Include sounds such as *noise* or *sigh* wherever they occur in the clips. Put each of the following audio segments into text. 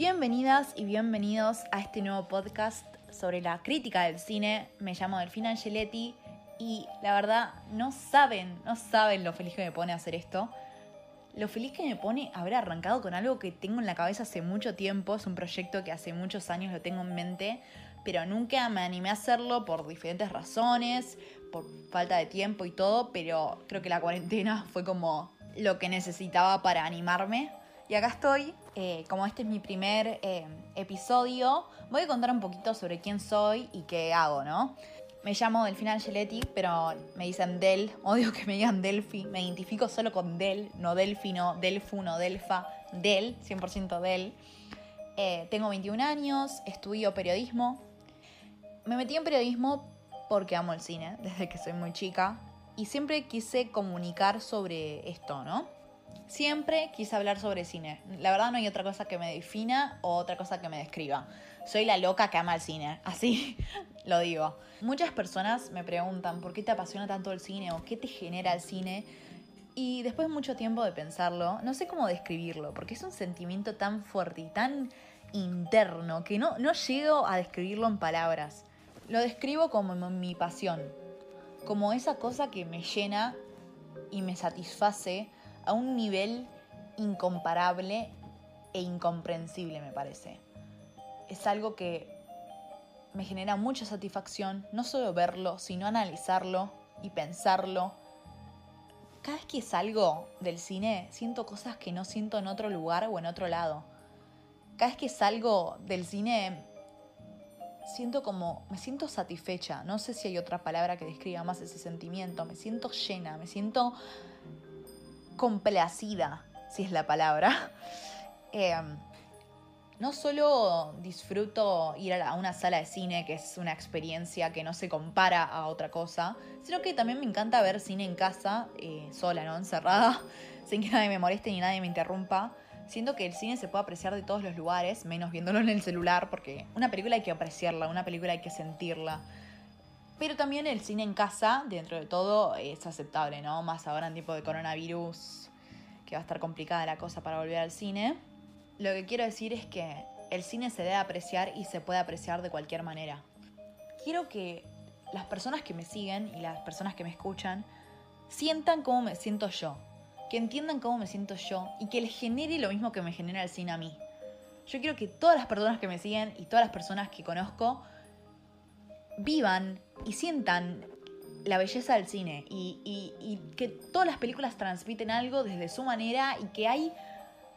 Bienvenidas y bienvenidos a este nuevo podcast sobre la crítica del cine. Me llamo Delfina Angeletti y la verdad no saben, no saben lo feliz que me pone hacer esto. Lo feliz que me pone haber arrancado con algo que tengo en la cabeza hace mucho tiempo. Es un proyecto que hace muchos años lo tengo en mente, pero nunca me animé a hacerlo por diferentes razones, por falta de tiempo y todo, pero creo que la cuarentena fue como lo que necesitaba para animarme. Y acá estoy, eh, como este es mi primer eh, episodio, voy a contar un poquito sobre quién soy y qué hago, ¿no? Me llamo Delfina Angeletti, pero me dicen Del, *laughs* odio que me digan Delphi, me identifico solo con Del, no Delphi, no Delfu, no Delfa, Del, 100% Del. Eh, tengo 21 años, estudio periodismo. Me metí en periodismo porque amo el cine *laughs* desde que soy muy chica y siempre quise comunicar sobre esto, ¿no? Siempre quise hablar sobre cine. La verdad no hay otra cosa que me defina o otra cosa que me describa. Soy la loca que ama el cine, así *laughs* lo digo. Muchas personas me preguntan por qué te apasiona tanto el cine o qué te genera el cine. Y después de mucho tiempo de pensarlo, no sé cómo describirlo, porque es un sentimiento tan fuerte y tan interno que no, no llego a describirlo en palabras. Lo describo como mi pasión, como esa cosa que me llena y me satisface a un nivel incomparable e incomprensible, me parece. Es algo que me genera mucha satisfacción, no solo verlo, sino analizarlo y pensarlo. Cada vez que salgo del cine, siento cosas que no siento en otro lugar o en otro lado. Cada vez que salgo del cine, siento como, me siento satisfecha, no sé si hay otra palabra que describa más ese sentimiento, me siento llena, me siento complacida, si es la palabra. *laughs* Em, no solo disfruto ir a una sala de cine, que es una experiencia que no se compara a otra cosa, sino que también me encanta ver cine en casa, eh, sola, ¿no? Encerrada, *laughs* sin que nadie me moleste ni nadie me interrumpa. Siento que el cine se puede apreciar de todos los lugares, menos viéndolo en el celular, porque una película hay que apreciarla, una película hay que sentirla. Pero también el cine en casa, dentro de todo, es aceptable, ¿no? Más ahora en tiempo de coronavirus, que va a estar complicada la cosa para volver al cine. Lo que quiero decir es que el cine se debe apreciar y se puede apreciar de cualquier manera. Quiero que las personas que me siguen y las personas que me escuchan sientan cómo me siento yo, que entiendan cómo me siento yo y que les genere lo mismo que me genera el cine a mí. Yo quiero que todas las personas que me siguen y todas las personas que conozco vivan y sientan la belleza del cine y, que todas las películas transmiten algo desde su manera y que hay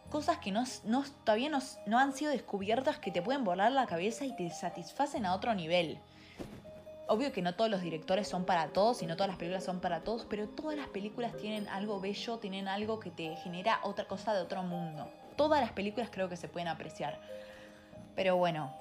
cosas que no, todavía no, no han sido descubiertas que te pueden volar la cabeza y te satisfacen a otro nivel. Obvio que no todos los directores son para todos y no todas las películas son para todos, pero todas las películas tienen algo bello, tienen algo que te genera otra cosa de otro mundo. Todas las películas creo que se pueden apreciar. Pero bueno,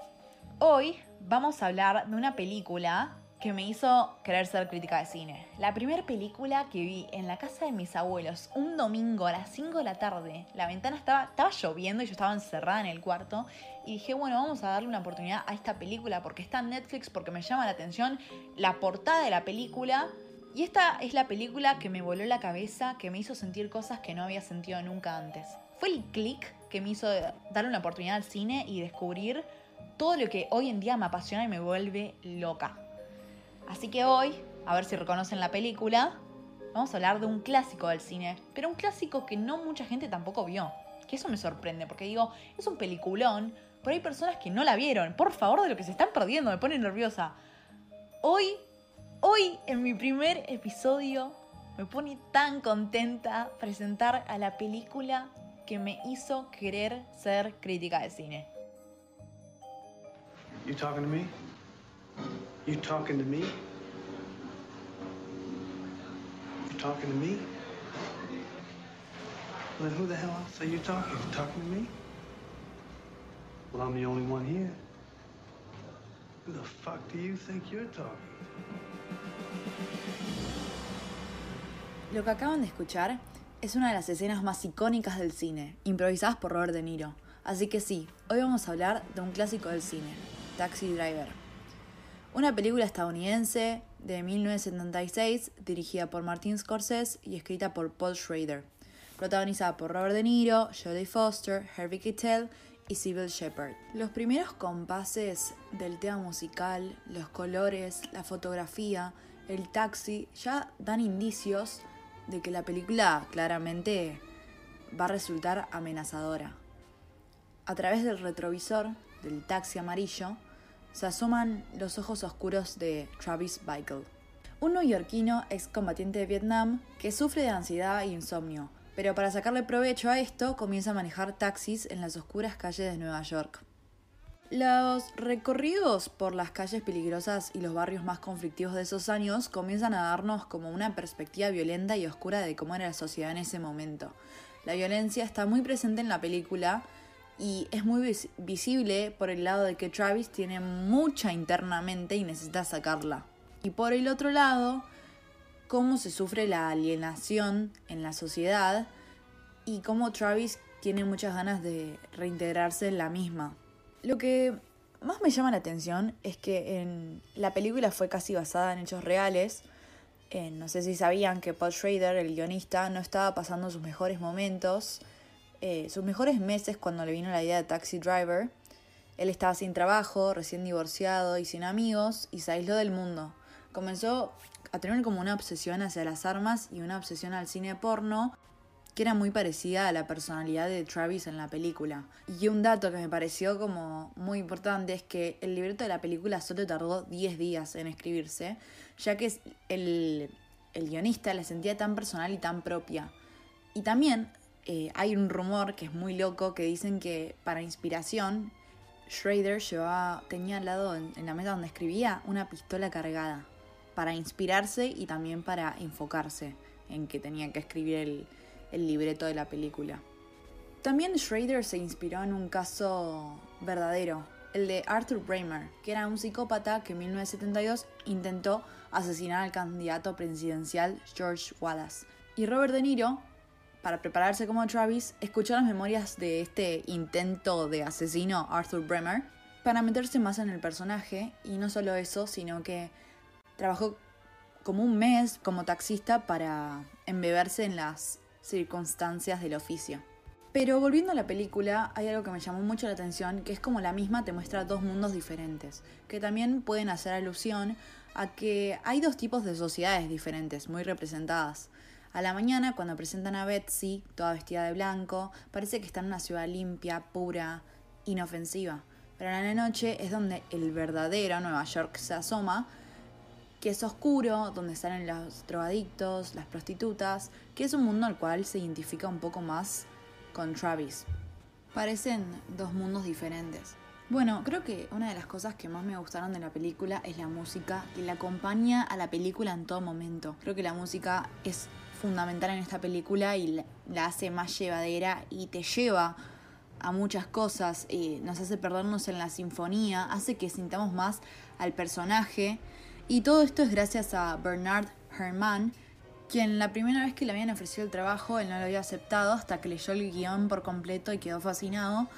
hoy vamos a hablar de una película que me hizo querer ser crítica de cine. La primera película que vi en la casa de mis abuelos un domingo a las 5 de la tarde, la ventana estaba, estaba lloviendo y yo estaba encerrada en el cuarto y dije, bueno, vamos a darle una oportunidad a esta película porque está en Netflix, porque me llama la atención la portada de la película. Y esta es la película que me voló la cabeza, que me hizo sentir cosas que no había sentido nunca antes. Fue el click que me hizo darle una oportunidad al cine y descubrir todo lo que hoy en día me apasiona y me vuelve loca. Así que hoy, a ver si reconocen la película, vamos a hablar de un clásico del cine, pero un clásico que no mucha gente tampoco vio. Que eso me sorprende, porque digo, es un peliculón, pero hay personas que no la vieron. Por favor, de lo que se están perdiendo, me pone nerviosa. Hoy, hoy, en mi primer episodio, me pone tan contenta presentar a la película que me hizo querer ser crítica de cine. You talking to me? You talking to me? You talking to me? Well, then who the hell else are you talking? You talking to me? Well, I'm the only one here. Who the fuck do you think you're talking? Lo que acaban de escuchar es una de las escenas más icónicas del cine, improvisadas por Robert De Niro. Así que sí, hoy vamos a hablar de un clásico del cine, Taxi Driver. Una película estadounidense de 1976 dirigida por Martin Scorsese y escrita por Paul Schrader, protagonizada por Robert De Niro, Jodie Foster, Harvey Keitel y Sybil Shepherd. Los primeros compases del tema musical, los colores, la fotografía, el taxi, ya dan indicios de que la película claramente va a resultar amenazadora. A través del retrovisor del taxi amarillo se asoman los ojos oscuros de Travis Bickle, un neoyorquino excombatiente de Vietnam que sufre de ansiedad e insomnio, pero para sacarle provecho a esto comienza a manejar taxis en las oscuras calles de Nueva York. Los recorridos por las calles peligrosas y los barrios más conflictivos de esos años comienzan a darnos como una perspectiva violenta y oscura de cómo era la sociedad en ese momento. La violencia está muy presente en la película y es muy visible por el lado de que Travis tiene mucha internamente y necesita sacarla. Y por el otro lado, cómo se sufre la alienación en la sociedad y cómo Travis tiene muchas ganas de reintegrarse en la misma. Lo que más me llama la atención es que en la película fue casi basada en hechos reales. Eh, no sé si sabían que Paul Schrader, el guionista, no estaba pasando sus mejores momentos, eh, sus mejores meses cuando le vino la idea de Taxi Driver. Él estaba sin trabajo, recién divorciado y sin amigos, y se aisló del mundo. Comenzó a tener como una obsesión hacia las armas y una obsesión al cine porno, que era muy parecida a la personalidad de Travis en la película. Y un dato que me pareció como muy importante es que el libreto de la película solo tardó 10 días en escribirse, ya que el, el guionista la sentía tan personal y tan propia. Y también eh, hay un rumor que es muy loco que dicen que para inspiración Schrader llevaba, tenía al lado en, la mesa donde escribía una pistola cargada para inspirarse y también para enfocarse en que tenía que escribir el, libreto de la película. También Schrader se inspiró en un caso verdadero, el de Arthur Bramer, que era un psicópata que en 1972 intentó asesinar al candidato presidencial George Wallace. Y Robert De Niro, para prepararse como Travis, escuchó las memorias de este intento de asesino Arthur Bremer para meterse más en el personaje y no solo eso, sino que trabajó como un mes como taxista para embeberse en las circunstancias del oficio. Pero volviendo a la película, hay algo que me llamó mucho la atención, que es como la misma te muestra dos mundos diferentes, que también pueden hacer alusión a que hay dos tipos de sociedades diferentes, muy representadas. A la mañana, cuando presentan a Betsy, toda vestida de blanco, parece que está en una ciudad limpia, pura, inofensiva. Pero a la noche es donde el verdadero Nueva York se asoma que es oscuro, donde salen los drogadictos, las prostitutas, que es un mundo al cual se identifica un poco más con Travis. Parecen dos mundos diferentes. Bueno, creo que una de las cosas que más me gustaron de la película es la música, que la acompaña a la película en todo momento. Creo que la música es fundamental en esta película y la hace más llevadera y te lleva a muchas cosas, y nos hace perdernos en la sinfonía, hace que sintamos más al personaje y todo esto es gracias a Bernard Herrmann, quien la primera vez que le habían ofrecido el trabajo, él no lo había aceptado hasta que leyó el guion por completo y quedó fascinado.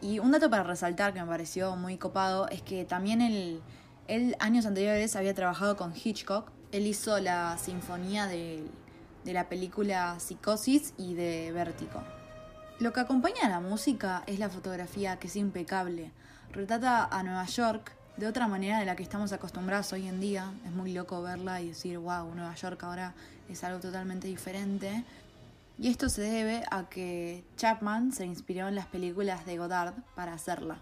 Y un dato para resaltar que me pareció muy copado es que también él, él años anteriores había trabajado con Hitchcock. Él hizo la sinfonía de, de la película Psicosis y de Vértigo. Lo que acompaña a la música es la fotografía, que es impecable. Retrata a Nueva York de otra manera de la que estamos acostumbrados hoy en día. Es muy loco verla y decir, wow, Nueva York ahora es algo totalmente diferente. Y esto se debe a que Chapman se inspiró en las películas de Godard para hacerla.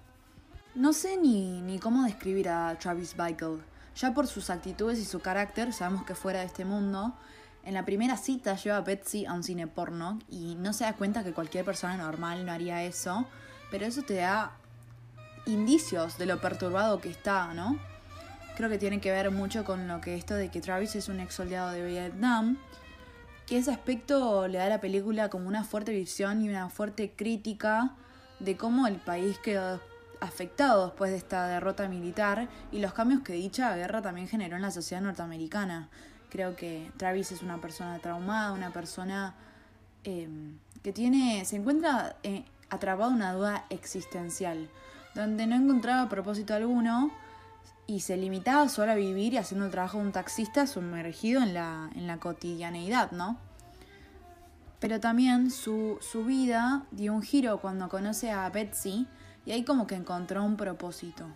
No sé ni, ni cómo describir a Travis Bickle. Ya por sus actitudes y su carácter sabemos que fuera de este mundo. En la primera cita lleva a Betsy a un cine porno y no se da cuenta que cualquier persona normal no haría eso, pero eso te da indicios de lo perturbado que está, ¿no? Creo que tiene que ver mucho con lo que esto de que Travis es un ex soldado de Vietnam, que ese aspecto le da a la película como una fuerte visión y una fuerte crítica de cómo el país quedó afectado después de esta derrota militar y los cambios que dicha guerra también generó en la sociedad norteamericana. Creo que Travis es una persona traumada, una persona eh, que tiene, se encuentra eh, atrapado en una duda existencial donde no encontraba propósito alguno y se limitaba solo a vivir y haciendo el trabajo de un taxista sumergido en la, en la cotidianeidad, ¿no? Pero también su, su vida dio un giro cuando conoce a Betsy, Y ahí como que encontró un propósito.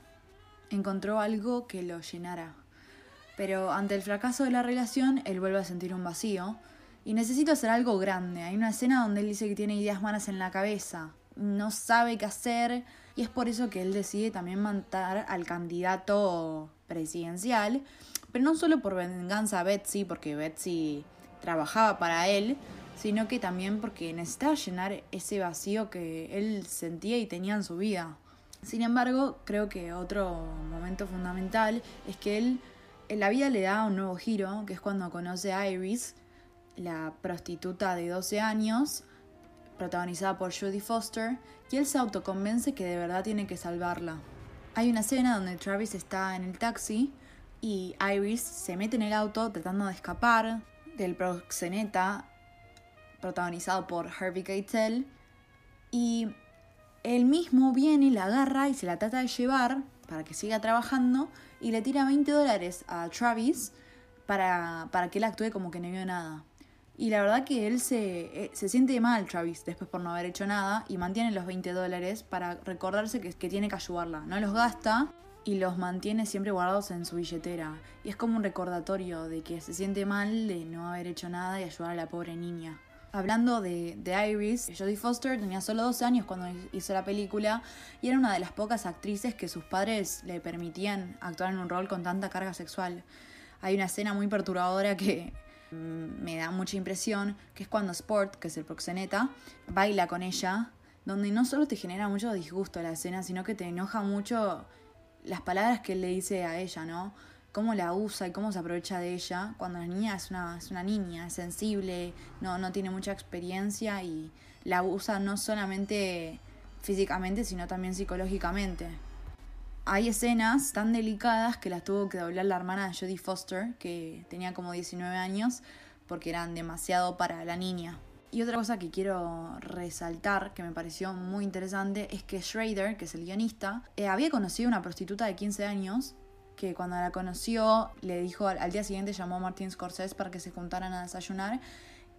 Encontró algo que lo llenara. Pero ante el fracaso de la relación, él vuelve a sentir un vacío y necesita hacer algo grande. Hay una escena donde él dice que tiene ideas malas en la cabeza, no sabe qué hacer y es por eso que él decide también matar al candidato presidencial, pero no solo por venganza a Betsy, porque Betsy trabajaba para él, sino que también porque necesitaba llenar ese vacío que él sentía y tenía en su vida. Sin embargo, creo que otro momento fundamental es que él en la vida le da un nuevo giro, que es cuando conoce a Iris, la prostituta de 12 años, protagonizada por Jodie Foster, y él se autoconvence que de verdad tiene que salvarla. Hay una escena donde Travis está en el taxi y Iris se mete en el auto tratando de escapar del proxeneta protagonizado por Harvey Keitel y él mismo viene, la agarra y se la trata de llevar para que siga trabajando y le tira 20 dólares a Travis para, para que él actúe como que no vio nada. Y la verdad que él se, eh, se siente mal, Travis, después por no haber hecho nada, y mantiene los 20 dólares para recordarse que, que tiene que ayudarla. No los gasta y los mantiene siempre guardados en su billetera. Y es como un recordatorio de que se siente mal de no haber hecho nada y ayudar a la pobre niña. Hablando de, de, Iris, Jodie Foster tenía solo 12 años cuando hizo la película y era una de las pocas actrices que sus padres le permitían actuar en un rol con tanta carga sexual. Hay una escena muy perturbadora que Mm, me da mucha impresión, que es cuando Sport, que es el proxeneta, baila con ella, donde no solo te genera mucho disgusto la escena, sino que te enoja mucho las palabras que él le dice a ella, ¿no? Cómo la usa y cómo se aprovecha de ella, cuando la niña es una, es una niña, es sensible, no, no tiene mucha experiencia y la usa no solamente físicamente, sino también psicológicamente hay escenas tan delicadas que las tuvo que doblar la hermana de Jodie Foster, que tenía como 19 años, porque eran demasiado para la niña. Y otra cosa que quiero resaltar, que me pareció muy interesante, es que Schrader, que es el guionista, eh, había conocido a una prostituta de 15 años, que cuando la conoció le dijo, al, día siguiente llamó a Martin Scorsese para que se juntaran a desayunar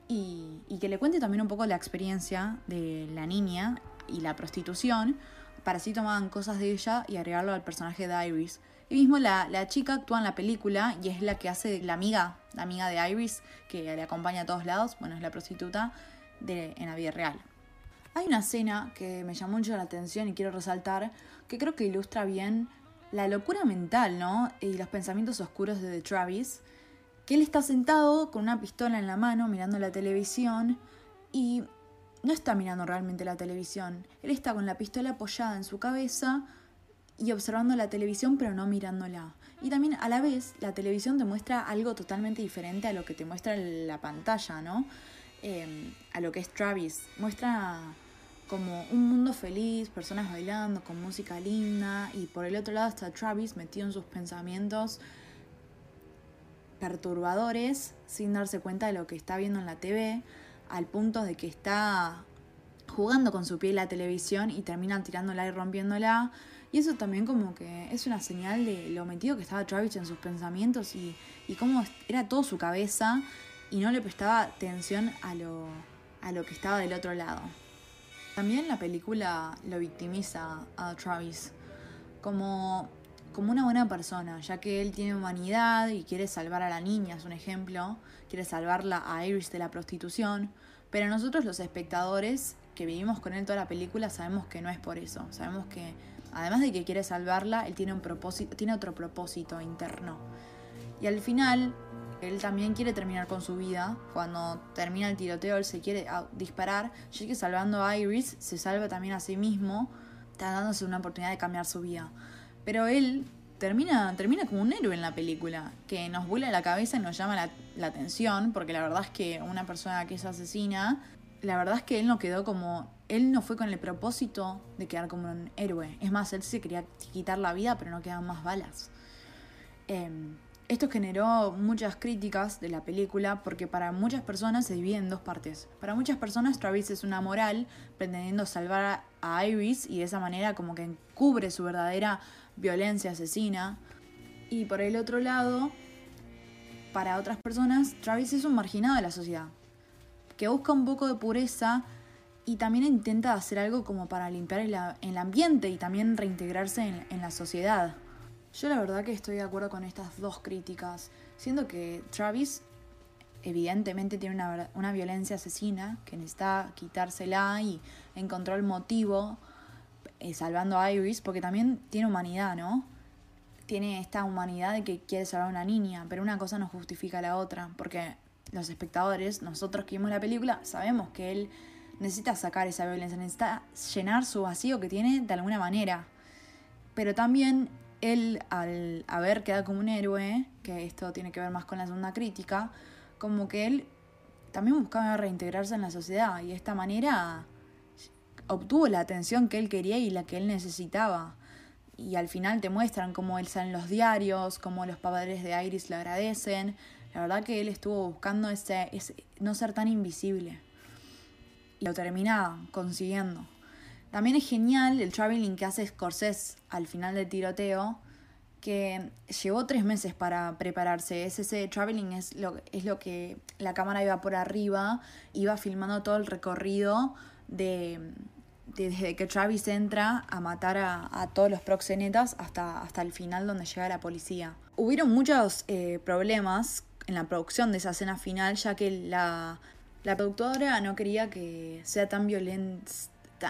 y, y que le cuente también un poco la experiencia de la niña y la prostitución para así tomaban cosas de ella y agregarlo al personaje de Iris. Y mismo la, chica actúa en la película y es la que hace la amiga, la amiga de Iris, que le acompaña a todos lados, bueno, es la prostituta en la vida real. Hay una escena que me llamó mucho la atención y quiero resaltar, que creo que ilustra bien la locura mental, ¿no? Y los pensamientos oscuros de Travis, que él está sentado con una pistola en la mano mirando la televisión y no está mirando realmente la televisión. Él está con la pistola apoyada en su cabeza y observando la televisión pero no mirándola. Y también a la vez la televisión te muestra algo totalmente diferente a lo que te muestra la pantalla, ¿no? Em, a lo que es Travis. Muestra como un mundo feliz, personas bailando con música linda y por el otro lado está Travis metido en sus pensamientos perturbadores sin darse cuenta de lo que está viendo en la TV al punto de que está jugando con su piel la televisión y termina tirándola y rompiéndola. Y eso también como que es una señal de lo metido que estaba Travis en sus pensamientos y, y cómo era todo su cabeza y no le prestaba atención a lo, a lo que estaba del otro lado. También la película lo victimiza a Travis como, como una buena persona, ya que él tiene humanidad y quiere salvar a la niña, es un ejemplo, quiere salvarla a Iris de la prostitución, pero nosotros los espectadores que vivimos con él toda la película sabemos que no es por eso, sabemos que además de que quiere salvarla, él tiene un propósito, tiene otro propósito interno. Y al final, él también quiere terminar con su vida. Cuando termina el tiroteo, él se quiere ah, disparar. Ya que salvando a Iris, se salva también a sí mismo, está dándose una oportunidad de cambiar su vida. Pero él termina, termina como un héroe en la película, que nos vuela la cabeza y nos llama la, la, atención, porque la verdad es que una persona que es asesina, la verdad es que él no quedó como, él no fue con el propósito de quedar como un héroe, es más, él se quería quitar la vida, pero no quedan más balas. Eh, esto generó muchas críticas de la película porque para muchas personas se divide en dos partes. Para muchas personas Travis es una moral pretendiendo salvar a Iris y de esa manera como que encubre su verdadera violencia asesina. Y por el otro lado, para otras personas Travis es un marginado de la sociedad que busca un poco de pureza y también intenta hacer algo como para limpiar el, ambiente y también reintegrarse en, la sociedad. Yo la verdad que estoy de acuerdo con estas dos críticas, siendo que Travis evidentemente tiene una, una violencia asesina que necesita quitársela y encontró el motivo eh, salvando a Iris, porque también tiene humanidad, ¿no? Tiene esta humanidad de que quiere salvar a una niña, pero una cosa no justifica la otra, porque los espectadores, nosotros que vimos la película, sabemos que él necesita sacar esa violencia, necesita llenar su vacío que tiene de alguna manera. Pero también él, al haber quedado como un héroe, que esto tiene que ver más con la segunda crítica, como que él también buscaba reintegrarse en la sociedad y de esta manera obtuvo la atención que él quería y la que él necesitaba. Y al final te muestran cómo él sale en los diarios, cómo los padres de Iris le agradecen. La verdad que él estuvo buscando ese, no ser tan invisible. Y lo termina consiguiendo. También es genial el traveling que hace Scorsese al final del tiroteo, que llevó tres meses para prepararse. ese traveling es lo, es lo que la cámara iba por arriba, iba filmando todo el recorrido de, desde que Travis entra a matar a, todos los proxenetas hasta, hasta el final donde llega la policía. Hubieron muchos eh, problemas en la producción de esa escena final, ya que la, la productora no quería que sea tan violenta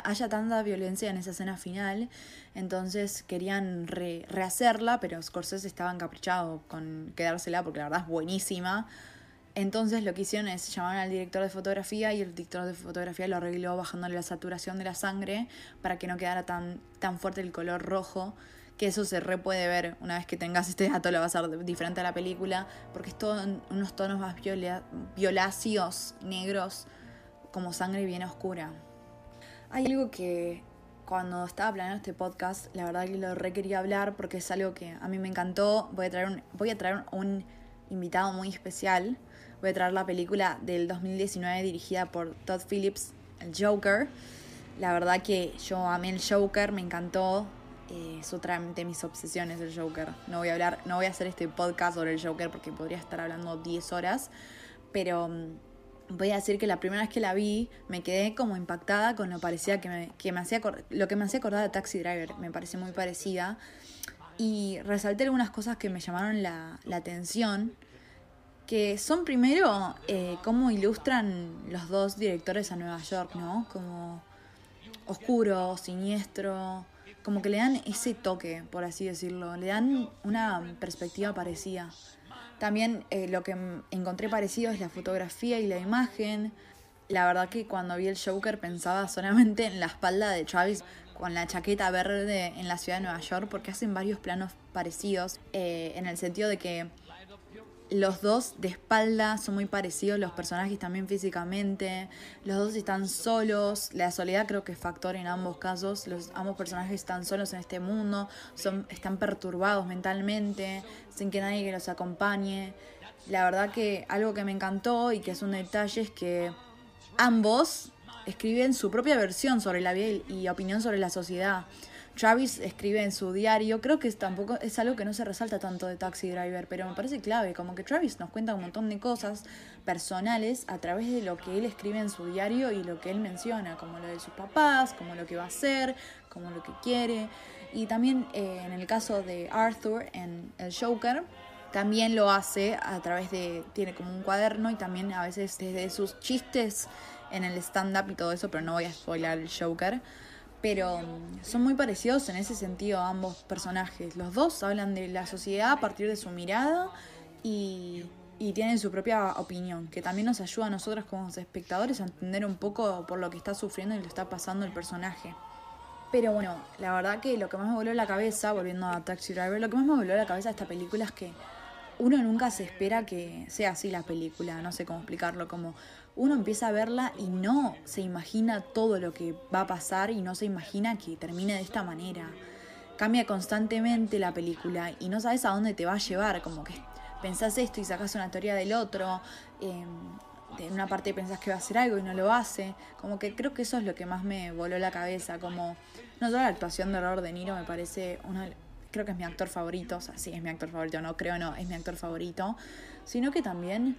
haya tanta violencia en esa escena final, entonces querían rehacerla, pero Scorsese estaba encaprichado con quedársela porque la verdad es buenísima. Entonces lo que hicieron es llamar al director de fotografía y el director de fotografía lo arregló bajándole la saturación de la sangre para que no quedara tan, tan fuerte el color rojo, que eso se re puede ver una vez que tengas este dato, lo va a ser diferente a la película, porque es todo unos tonos más violáceos, negros, como sangre bien oscura. Hay algo que cuando estaba planeando este podcast, la verdad que lo re quería hablar porque es algo que a mí me encantó. Voy a traer un, voy a traer un invitado muy especial. Voy a traer la película del 2019 dirigida por Todd Phillips, el Joker. La verdad que yo amé el Joker, me encantó. Eh, es otra de mis obsesiones el Joker. No voy a hablar, no voy a hacer este podcast sobre el Joker porque podría estar hablando 10 horas. Pero mm, voy a decir que la primera vez que la vi me quedé como impactada con lo parecía que me, que me hacía lo que me hacía acordar de Taxi Driver, me pareció muy parecida y resalté algunas cosas que me llamaron la, atención que son primero eh, cómo ilustran los dos directores a Nueva York, ¿no? Como oscuro, siniestro, como que le dan ese toque, por así decirlo, le dan una perspectiva parecida. También eh, lo que encontré parecido es la fotografía y la imagen. La verdad que cuando vi el Joker pensaba solamente en la espalda de Travis con la chaqueta verde en la ciudad de Nueva York porque hacen varios planos parecidos eh, en el sentido de que los dos de espalda son muy parecidos, los personajes también físicamente, los dos están solos, la soledad creo que es factor en ambos casos, los ambos personajes están solos en este mundo, son, están perturbados mentalmente, sin que nadie los acompañe. La verdad que algo que me encantó y que es un detalle es que ambos escriben su propia versión sobre la vida y opinión sobre la sociedad. Travis escribe en su diario, creo que es, tampoco es algo que no se resalta tanto de Taxi Driver, pero me parece clave, como que Travis nos cuenta un montón de cosas personales a través de lo que él escribe en su diario y lo que él menciona, como lo de sus papás, como lo que va a hacer, como lo que quiere. Y también eh, en el caso de Arthur en El Joker, también lo hace a través de, tiene como un cuaderno y también a veces desde sus chistes en el stand-up y todo eso, pero no voy a spoiler el Joker pero mm, son muy parecidos en ese sentido ambos personajes. Los dos hablan de la sociedad a partir de su mirada y, tienen su propia opinión, que también nos ayuda a nosotros como espectadores a entender un poco por lo que está sufriendo y lo está pasando el personaje. Pero bueno, la verdad que lo que más me voló la cabeza, volviendo a Taxi Driver, lo que más me voló la cabeza de esta película es que uno nunca se espera que sea así la película, no sé cómo explicarlo, como uno empieza a verla y no se imagina todo lo que va a pasar y no se imagina que termine de esta manera. Cambia constantemente la película y no sabes a dónde te va a llevar, como que pensás esto y sacas una teoría del otro, en una parte pensás que va a hacer algo y no lo hace, como que creo que eso es lo que más me voló la cabeza, como no solo la actuación de Robert De Niro me parece uno creo que es mi actor favorito, o sea, sí es mi actor favorito, no creo no, es mi actor favorito, sino que también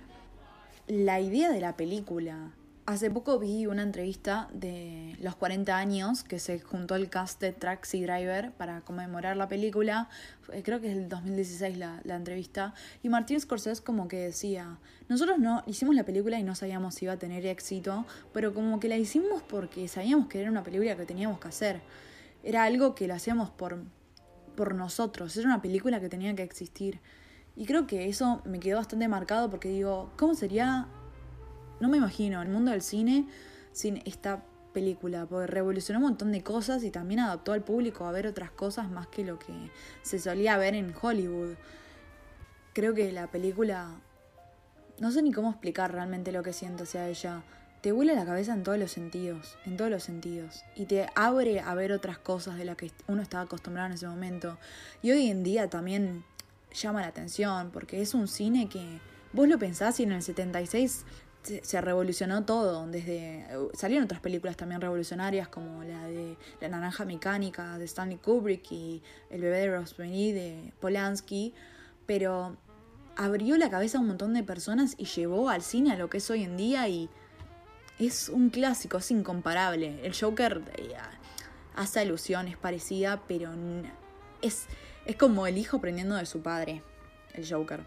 la idea de la película Hace poco vi una entrevista de los 40 años que se juntó el cast de Taxi Driver para conmemorar la película. Eh, creo que es el 2016 la, la entrevista. Y Martín Scorsese como que decía, nosotros no hicimos la película y no sabíamos si iba a tener éxito, pero como que la hicimos porque sabíamos que era una película que teníamos que hacer. Era algo que lo hacíamos por, por nosotros, era una película que tenía que existir. Y creo que eso me quedó bastante marcado porque digo, ¿cómo sería no me imagino el mundo del cine sin esta película, porque revolucionó un montón de cosas y también adaptó al público a ver otras cosas más que lo que se solía ver en Hollywood. Creo que la película, no sé ni cómo explicar realmente lo que siento hacia ella, te vuela la cabeza en todos los sentidos, en todos los sentidos, y te abre a ver otras cosas de las que uno estaba acostumbrado en ese momento. Y hoy en día también llama la atención, porque es un cine que vos lo pensás y en el 76 se, revolucionó todo, desde salieron otras películas también revolucionarias como la de La naranja mecánica de Stanley Kubrick y El bebé de Rosemary de Polanski, pero abrió la cabeza a un montón de personas y llevó al cine a lo que es hoy en día y es un clásico, es incomparable. El Joker eh, hace alusiones parecida, pero es, es como el hijo aprendiendo de su padre, el Joker.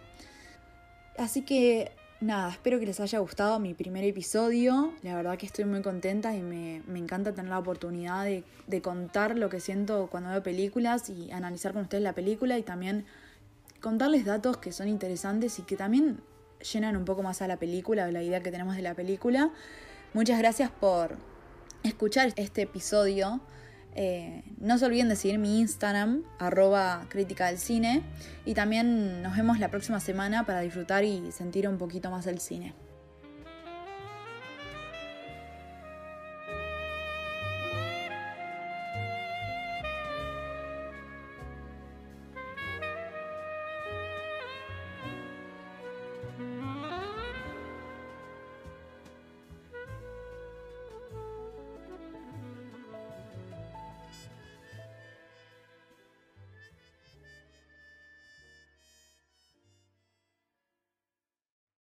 Así que Nada, espero que les haya gustado mi primer episodio. La verdad que estoy muy contenta y me, encanta tener la oportunidad de, de, contar lo que siento cuando veo películas y analizar con ustedes la película y también contarles datos que son interesantes y que también llenan un poco más a la película, la idea que tenemos de la película. Muchas gracias por escuchar este episodio. Eh, no se olviden de seguir mi Instagram, arroba crítica del cine. Y también nos vemos la próxima semana para disfrutar y sentir un poquito más el cine.